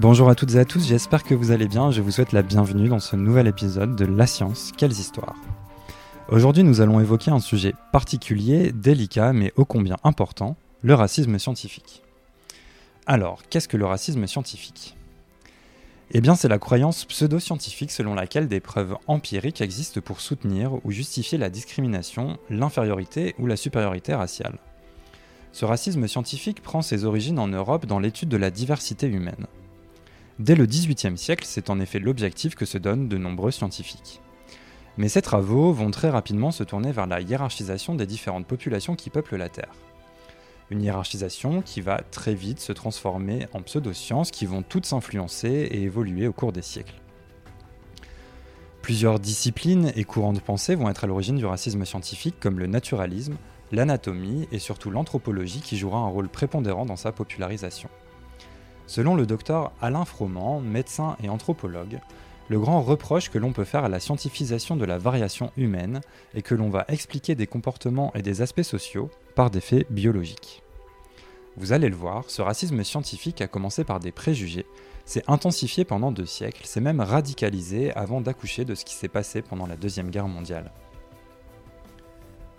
Bonjour à toutes et à tous, j'espère que vous allez bien. Je vous souhaite la bienvenue dans ce nouvel épisode de La science, quelles histoires Aujourd'hui, nous allons évoquer un sujet particulier, délicat, mais ô combien important, le racisme scientifique. Alors, qu'est-ce que le racisme scientifique? Eh bien, c'est la croyance pseudo-scientifique selon laquelle des preuves empiriques existent pour soutenir ou justifier la discrimination, l'infériorité ou la supériorité raciale. Ce racisme scientifique prend ses origines en Europe dans l'étude de la diversité humaine. Dès le XVIIIe siècle, c'est en effet l'objectif que se donnent de nombreux scientifiques. Mais ces travaux vont très rapidement se tourner vers la hiérarchisation des différentes populations qui peuplent la Terre. Une hiérarchisation qui va très vite se transformer en pseudosciences qui vont toutes s'influencer et évoluer au cours des siècles. Plusieurs disciplines et courants de pensée vont être à l'origine du racisme scientifique comme le naturalisme, l'anatomie et surtout l'anthropologie qui jouera un rôle prépondérant dans sa popularisation. Selon le docteur Alain Froment, médecin et anthropologue, le grand reproche que l'on peut faire à la scientifisation de la variation humaine est que l'on va expliquer des comportements et des aspects sociaux par des faits biologiques. Vous allez le voir, ce racisme scientifique a commencé par des préjugés, s'est intensifié pendant deux siècles, s'est même radicalisé avant d'accoucher de ce qui s'est passé pendant la Deuxième Guerre mondiale.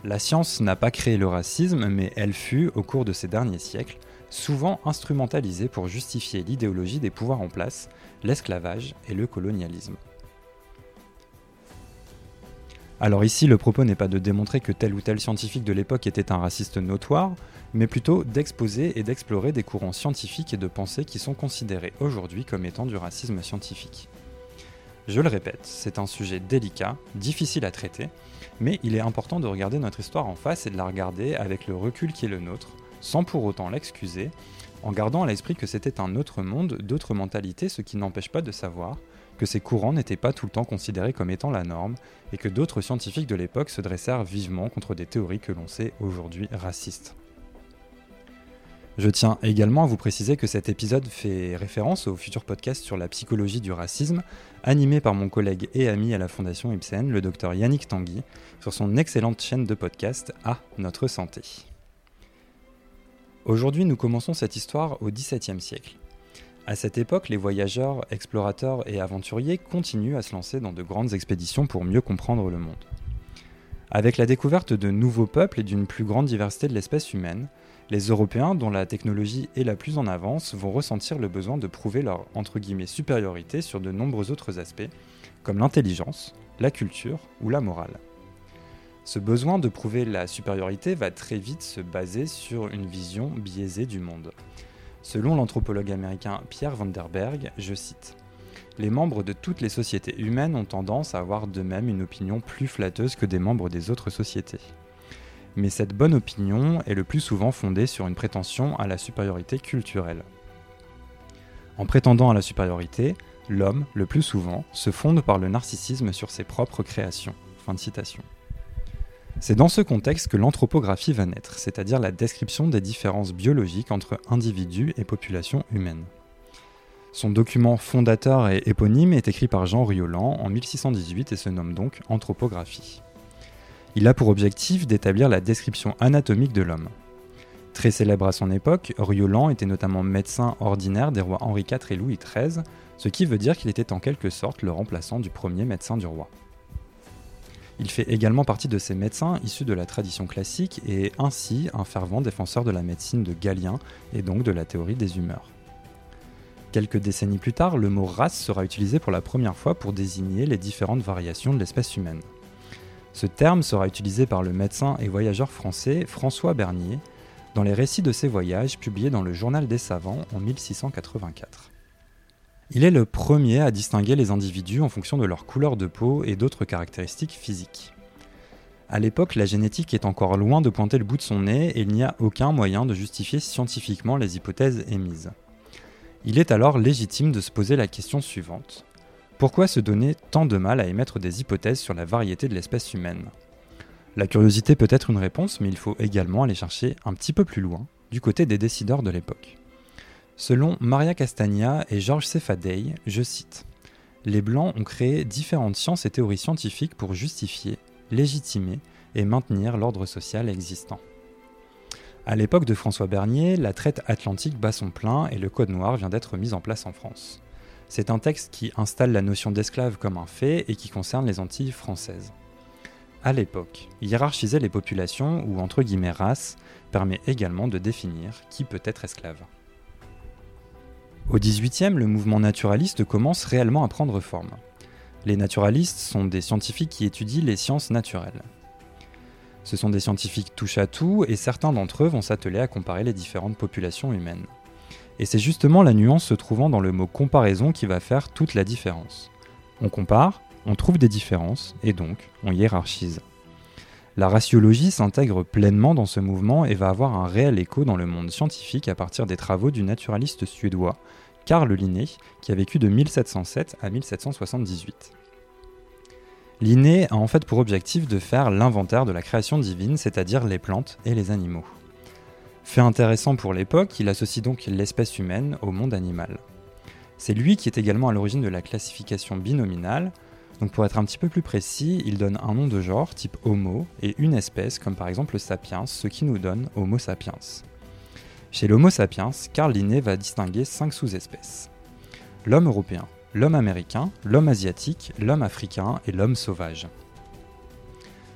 La science n'a pas créé le racisme, mais elle fut, au cours de ces derniers siècles, souvent instrumentalisée pour justifier l'idéologie des pouvoirs en place, l'esclavage et le colonialisme. Alors ici, le propos n'est pas de démontrer que tel ou tel scientifique de l'époque était un raciste notoire, mais plutôt d'exposer et d'explorer des courants scientifiques et de pensée qui sont considérés aujourd'hui comme étant du racisme scientifique. Je le répète, c'est un sujet délicat, difficile à traiter, mais il est important de regarder notre histoire en face et de la regarder avec le recul qui est le nôtre, sans pour autant l'excuser, en gardant à l'esprit que c'était un autre monde, d'autres mentalités, ce qui n'empêche pas de savoir que ces courants n'étaient pas tout le temps considérés comme étant la norme, et que d'autres scientifiques de l'époque se dressèrent vivement contre des théories que l'on sait aujourd'hui racistes. Je tiens également à vous préciser que cet épisode fait référence au futur podcast sur la psychologie du racisme, animé par mon collègue et ami à la Fondation Ibsen, le docteur Yannick Tanguy, sur son excellente chaîne de podcast À Notre Santé. Aujourd'hui, nous commençons cette histoire au XVIIe siècle. À cette époque, les voyageurs, explorateurs et aventuriers continuent à se lancer dans de grandes expéditions pour mieux comprendre le monde. Avec la découverte de nouveaux peuples et d'une plus grande diversité de l'espèce humaine, les Européens, dont la technologie est la plus en avance, vont ressentir le besoin de prouver leur entre guillemets supériorité sur de nombreux autres aspects, comme l'intelligence, la culture ou la morale. Ce besoin de prouver la supériorité va très vite se baser sur une vision biaisée du monde. Selon l'anthropologue américain Pierre Vanderberg, je cite Les membres de toutes les sociétés humaines ont tendance à avoir de même une opinion plus flatteuse que des membres des autres sociétés mais cette bonne opinion est le plus souvent fondée sur une prétention à la supériorité culturelle. En prétendant à la supériorité, l'homme, le plus souvent, se fonde par le narcissisme sur ses propres créations. C'est dans ce contexte que l'anthropographie va naître, c'est-à-dire la description des différences biologiques entre individus et populations humaines. Son document fondateur et éponyme est écrit par Jean Rioland en 1618 et se nomme donc Anthropographie. Il a pour objectif d'établir la description anatomique de l'homme. Très célèbre à son époque, Riolan était notamment médecin ordinaire des rois Henri IV et Louis XIII, ce qui veut dire qu'il était en quelque sorte le remplaçant du premier médecin du roi. Il fait également partie de ces médecins issus de la tradition classique et est ainsi un fervent défenseur de la médecine de Galien et donc de la théorie des humeurs. Quelques décennies plus tard, le mot race sera utilisé pour la première fois pour désigner les différentes variations de l'espèce humaine. Ce terme sera utilisé par le médecin et voyageur français François Bernier dans les récits de ses voyages publiés dans le Journal des savants en 1684. Il est le premier à distinguer les individus en fonction de leur couleur de peau et d'autres caractéristiques physiques. À l'époque, la génétique est encore loin de pointer le bout de son nez et il n'y a aucun moyen de justifier scientifiquement les hypothèses émises. Il est alors légitime de se poser la question suivante. Pourquoi se donner tant de mal à émettre des hypothèses sur la variété de l'espèce humaine? La curiosité peut être une réponse, mais il faut également aller chercher un petit peu plus loin, du côté des décideurs de l'époque. Selon Maria Castagna et Georges Sefadei, je cite Les Blancs ont créé différentes sciences et théories scientifiques pour justifier, légitimer et maintenir l'ordre social existant. À l'époque de François Bernier, la traite atlantique bat son plein et le Code noir vient d'être mis en place en France. C'est un texte qui installe la notion d'esclave comme un fait et qui concerne les Antilles françaises. À l'époque, hiérarchiser les populations, ou entre guillemets races, permet également de définir qui peut être esclave. Au XVIIIe, le mouvement naturaliste commence réellement à prendre forme. Les naturalistes sont des scientifiques qui étudient les sciences naturelles. Ce sont des scientifiques touche à tout et certains d'entre eux vont s'atteler à comparer les différentes populations humaines. Et c'est justement la nuance se trouvant dans le mot comparaison qui va faire toute la différence. On compare, on trouve des différences et donc on hiérarchise. La raciologie s'intègre pleinement dans ce mouvement et va avoir un réel écho dans le monde scientifique à partir des travaux du naturaliste suédois Carl Linné, qui a vécu de 1707 à 1778. Linné a en fait pour objectif de faire l'inventaire de la création divine, c'est-à-dire les plantes et les animaux. Fait intéressant pour l'époque, il associe donc l'espèce humaine au monde animal. C'est lui qui est également à l'origine de la classification binominale, donc pour être un petit peu plus précis, il donne un nom de genre type Homo et une espèce comme par exemple le sapiens, ce qui nous donne Homo sapiens. Chez l'Homo sapiens, Carl Linné va distinguer cinq sous-espèces. L'homme européen, l'homme américain, l'homme asiatique, l'homme africain et l'homme sauvage.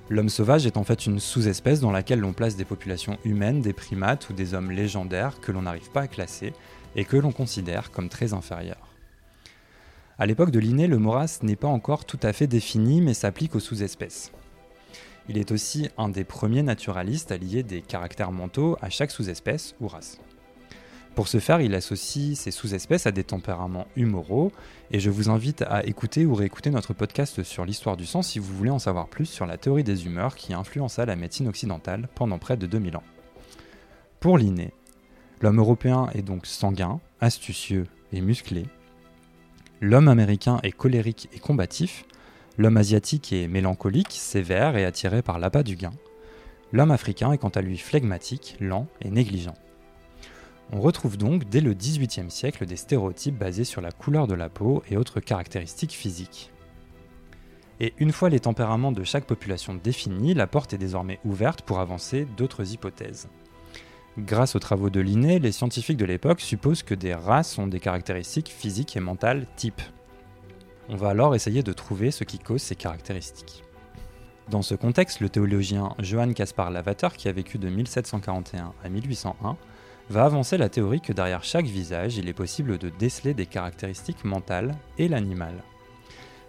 L'homme sauvage est en fait une sous-espèce dans laquelle l'on place des populations humaines, des primates ou des hommes légendaires que l'on n'arrive pas à classer et que l'on considère comme très inférieurs. À l'époque de Linné, le mot n'est pas encore tout à fait défini, mais s'applique aux sous-espèces. Il est aussi un des premiers naturalistes à lier des caractères mentaux à chaque sous-espèce ou race. Pour ce faire, il associe ces sous-espèces à des tempéraments humoraux, et je vous invite à écouter ou réécouter notre podcast sur l'histoire du sang si vous voulez en savoir plus sur la théorie des humeurs qui influença la médecine occidentale pendant près de 2000 ans. Pour Linné, l'homme européen est donc sanguin, astucieux et musclé, L'homme américain est colérique et combatif. L'homme asiatique est mélancolique, sévère et attiré par l'appât du gain. L'homme africain est quant à lui flegmatique, lent et négligent. On retrouve donc dès le XVIIIe siècle des stéréotypes basés sur la couleur de la peau et autres caractéristiques physiques. Et une fois les tempéraments de chaque population définis, la porte est désormais ouverte pour avancer d'autres hypothèses. Grâce aux travaux de Linné, les scientifiques de l'époque supposent que des races ont des caractéristiques physiques et mentales types. On va alors essayer de trouver ce qui cause ces caractéristiques. Dans ce contexte, le théologien Johann Caspar Lavater, qui a vécu de 1741 à 1801, va avancer la théorie que derrière chaque visage, il est possible de déceler des caractéristiques mentales et l'animal.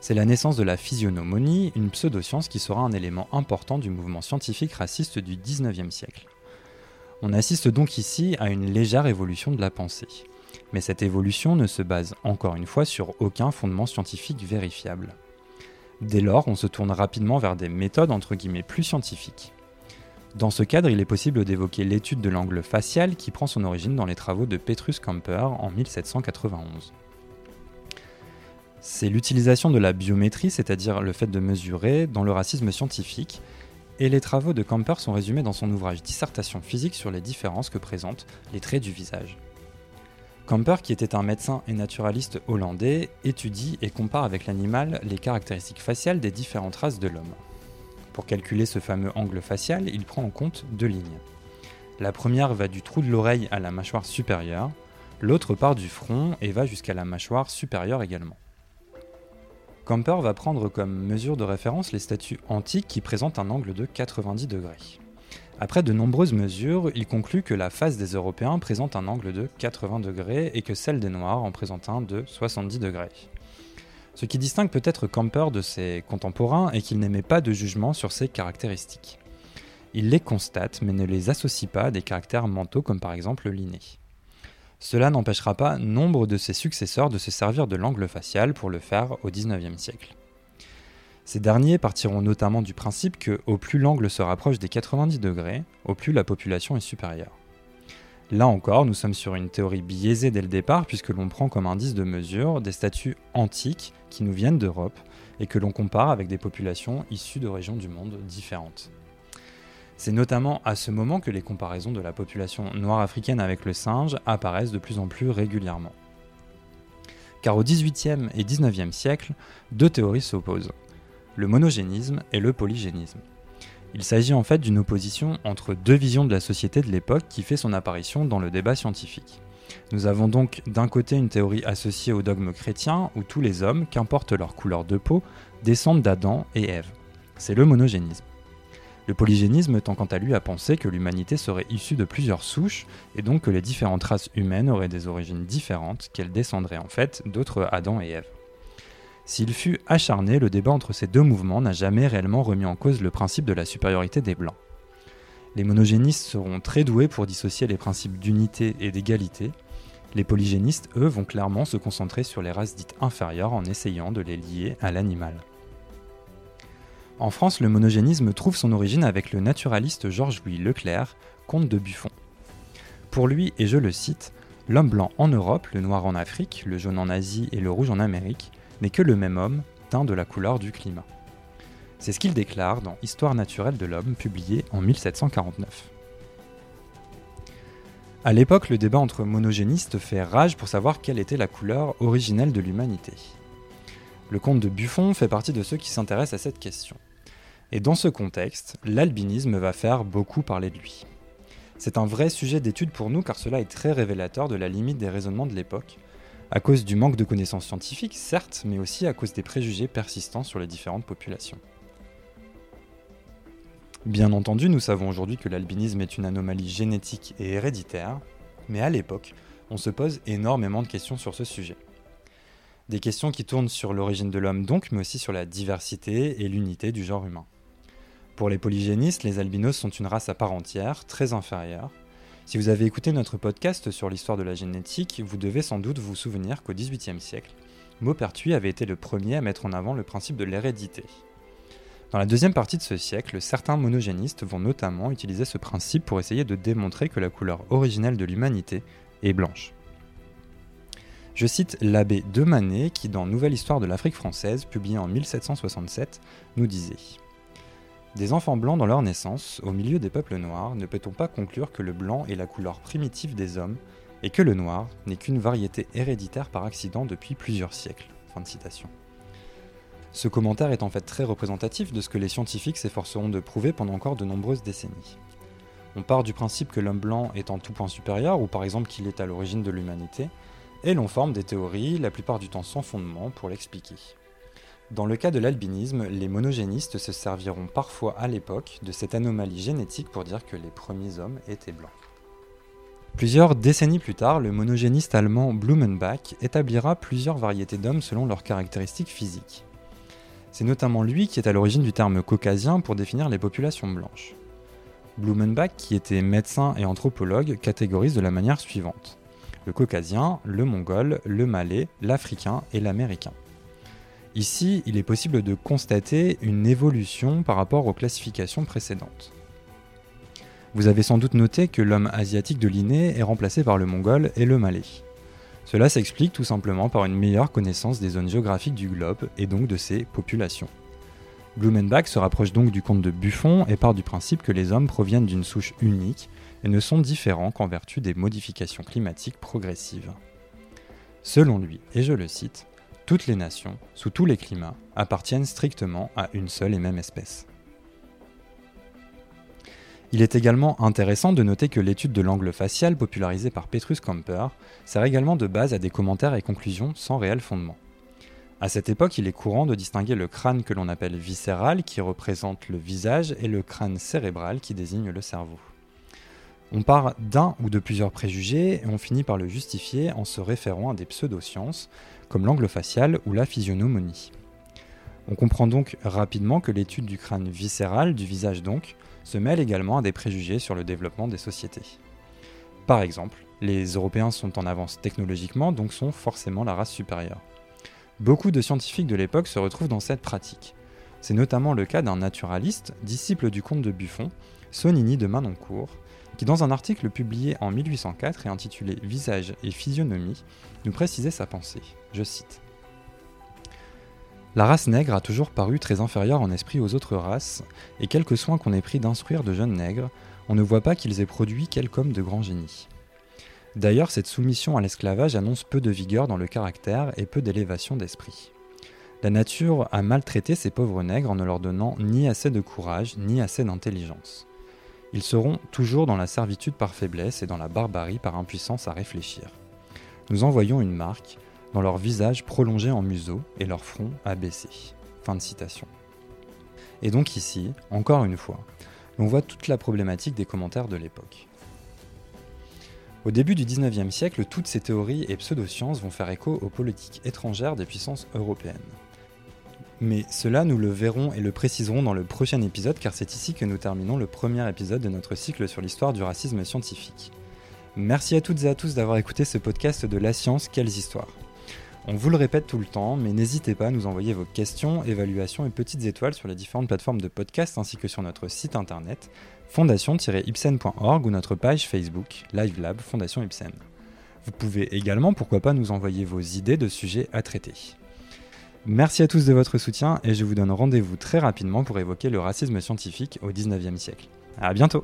C'est la naissance de la physionomonie, une pseudoscience qui sera un élément important du mouvement scientifique raciste du XIXe siècle. On assiste donc ici à une légère évolution de la pensée. Mais cette évolution ne se base encore une fois sur aucun fondement scientifique vérifiable. Dès lors, on se tourne rapidement vers des méthodes entre guillemets plus scientifiques. Dans ce cadre, il est possible d'évoquer l'étude de l'angle facial qui prend son origine dans les travaux de Petrus Camper en 1791. C'est l'utilisation de la biométrie, c'est-à-dire le fait de mesurer, dans le racisme scientifique, et les travaux de Camper sont résumés dans son ouvrage Dissertation physique sur les différences que présentent les traits du visage. Camper, qui était un médecin et naturaliste hollandais, étudie et compare avec l'animal les caractéristiques faciales des différentes races de l'homme. Pour calculer ce fameux angle facial, il prend en compte deux lignes. La première va du trou de l'oreille à la mâchoire supérieure, l'autre part du front et va jusqu'à la mâchoire supérieure également. Camper va prendre comme mesure de référence les statues antiques qui présentent un angle de 90 degrés. Après de nombreuses mesures, il conclut que la face des Européens présente un angle de 80 degrés et que celle des Noirs en présente un de 70 degrés. Ce qui distingue peut-être Camper de ses contemporains est qu'il n'émet pas de jugement sur ces caractéristiques. Il les constate mais ne les associe pas à des caractères mentaux comme par exemple l'inné. Cela n'empêchera pas nombre de ses successeurs de se servir de l'angle facial pour le faire au XIXe siècle. Ces derniers partiront notamment du principe que au plus l'angle se rapproche des 90 degrés, au plus la population est supérieure. Là encore, nous sommes sur une théorie biaisée dès le départ puisque l'on prend comme indice de mesure des statues antiques qui nous viennent d'Europe et que l'on compare avec des populations issues de régions du monde différentes. C'est notamment à ce moment que les comparaisons de la population noire africaine avec le singe apparaissent de plus en plus régulièrement. Car au XVIIIe et XIXe siècle, deux théories s'opposent, le monogénisme et le polygénisme. Il s'agit en fait d'une opposition entre deux visions de la société de l'époque qui fait son apparition dans le débat scientifique. Nous avons donc d'un côté une théorie associée au dogme chrétien où tous les hommes, qu'importe leur couleur de peau, descendent d'Adam et Ève. C'est le monogénisme. Le polygénisme tend quant à lui à penser que l'humanité serait issue de plusieurs souches et donc que les différentes races humaines auraient des origines différentes, qu'elles descendraient en fait d'autres Adam et Ève. S'il fut acharné, le débat entre ces deux mouvements n'a jamais réellement remis en cause le principe de la supériorité des Blancs. Les monogénistes seront très doués pour dissocier les principes d'unité et d'égalité. Les polygénistes, eux, vont clairement se concentrer sur les races dites inférieures en essayant de les lier à l'animal. En France, le monogénisme trouve son origine avec le naturaliste Georges-Louis Leclerc, comte de Buffon. Pour lui, et je le cite, L'homme blanc en Europe, le noir en Afrique, le jaune en Asie et le rouge en Amérique n'est que le même homme, teint de la couleur du climat. C'est ce qu'il déclare dans Histoire naturelle de l'homme, publié en 1749. À l'époque, le débat entre monogénistes fait rage pour savoir quelle était la couleur originelle de l'humanité. Le comte de Buffon fait partie de ceux qui s'intéressent à cette question. Et dans ce contexte, l'albinisme va faire beaucoup parler de lui. C'est un vrai sujet d'étude pour nous car cela est très révélateur de la limite des raisonnements de l'époque, à cause du manque de connaissances scientifiques, certes, mais aussi à cause des préjugés persistants sur les différentes populations. Bien entendu, nous savons aujourd'hui que l'albinisme est une anomalie génétique et héréditaire, mais à l'époque, on se pose énormément de questions sur ce sujet. Des questions qui tournent sur l'origine de l'homme donc, mais aussi sur la diversité et l'unité du genre humain. Pour les polygénistes, les albinos sont une race à part entière, très inférieure. Si vous avez écouté notre podcast sur l'histoire de la génétique, vous devez sans doute vous souvenir qu'au XVIIIe siècle, Maupertuis avait été le premier à mettre en avant le principe de l'hérédité. Dans la deuxième partie de ce siècle, certains monogénistes vont notamment utiliser ce principe pour essayer de démontrer que la couleur originelle de l'humanité est blanche. Je cite l'abbé de Manet qui, dans Nouvelle histoire de l'Afrique française, publié en 1767, nous disait des enfants blancs dans leur naissance, au milieu des peuples noirs, ne peut-on pas conclure que le blanc est la couleur primitive des hommes et que le noir n'est qu'une variété héréditaire par accident depuis plusieurs siècles? Fin de citation. Ce commentaire est en fait très représentatif de ce que les scientifiques s'efforceront de prouver pendant encore de nombreuses décennies. On part du principe que l'homme blanc est en tout point supérieur, ou par exemple qu'il est à l'origine de l'humanité, et l'on forme des théories, la plupart du temps sans fondement, pour l'expliquer. Dans le cas de l'albinisme, les monogénistes se serviront parfois à l'époque de cette anomalie génétique pour dire que les premiers hommes étaient blancs. Plusieurs décennies plus tard, le monogéniste allemand Blumenbach établira plusieurs variétés d'hommes selon leurs caractéristiques physiques. C'est notamment lui qui est à l'origine du terme caucasien pour définir les populations blanches. Blumenbach, qui était médecin et anthropologue, catégorise de la manière suivante le caucasien, le mongol, le malais, l'africain et l'américain. Ici, il est possible de constater une évolution par rapport aux classifications précédentes. Vous avez sans doute noté que l'homme asiatique de Linné est remplacé par le mongol et le malais. Cela s'explique tout simplement par une meilleure connaissance des zones géographiques du globe et donc de ses populations. Blumenbach se rapproche donc du conte de Buffon et part du principe que les hommes proviennent d'une souche unique et ne sont différents qu'en vertu des modifications climatiques progressives. Selon lui, et je le cite, toutes les nations, sous tous les climats, appartiennent strictement à une seule et même espèce. Il est également intéressant de noter que l'étude de l'angle facial popularisée par Petrus Camper sert également de base à des commentaires et conclusions sans réel fondement. À cette époque, il est courant de distinguer le crâne que l'on appelle viscéral, qui représente le visage, et le crâne cérébral, qui désigne le cerveau. On part d'un ou de plusieurs préjugés et on finit par le justifier en se référant à des pseudosciences, comme l'angle facial ou la physiognomonie. On comprend donc rapidement que l'étude du crâne viscéral, du visage donc, se mêle également à des préjugés sur le développement des sociétés. Par exemple, les Européens sont en avance technologiquement, donc sont forcément la race supérieure. Beaucoup de scientifiques de l'époque se retrouvent dans cette pratique. C'est notamment le cas d'un naturaliste, disciple du comte de Buffon, Sonini de Manoncourt, qui dans un article publié en 1804 et intitulé Visage et physionomie, nous précisait sa pensée. Je cite. La race nègre a toujours paru très inférieure en esprit aux autres races, et quelque soin qu'on ait pris d'instruire de jeunes nègres, on ne voit pas qu'ils aient produit quelque homme de grand génie. D'ailleurs, cette soumission à l'esclavage annonce peu de vigueur dans le caractère et peu d'élévation d'esprit. La nature a maltraité ces pauvres nègres en ne leur donnant ni assez de courage, ni assez d'intelligence. Ils seront toujours dans la servitude par faiblesse et dans la barbarie par impuissance à réfléchir. Nous envoyons une marque leur visage prolongé en museau et leur front abaissé. Fin de citation. Et donc ici, encore une fois, on voit toute la problématique des commentaires de l'époque. Au début du 19e siècle, toutes ces théories et pseudosciences vont faire écho aux politiques étrangères des puissances européennes. Mais cela, nous le verrons et le préciserons dans le prochain épisode, car c'est ici que nous terminons le premier épisode de notre cycle sur l'histoire du racisme scientifique. Merci à toutes et à tous d'avoir écouté ce podcast de La Science, quelles histoires. On vous le répète tout le temps, mais n'hésitez pas à nous envoyer vos questions, évaluations et petites étoiles sur les différentes plateformes de podcast ainsi que sur notre site internet fondation-ipsen.org ou notre page Facebook Live Lab Fondation Ipsen. Vous pouvez également, pourquoi pas, nous envoyer vos idées de sujets à traiter. Merci à tous de votre soutien et je vous donne rendez-vous très rapidement pour évoquer le racisme scientifique au 19e siècle. A bientôt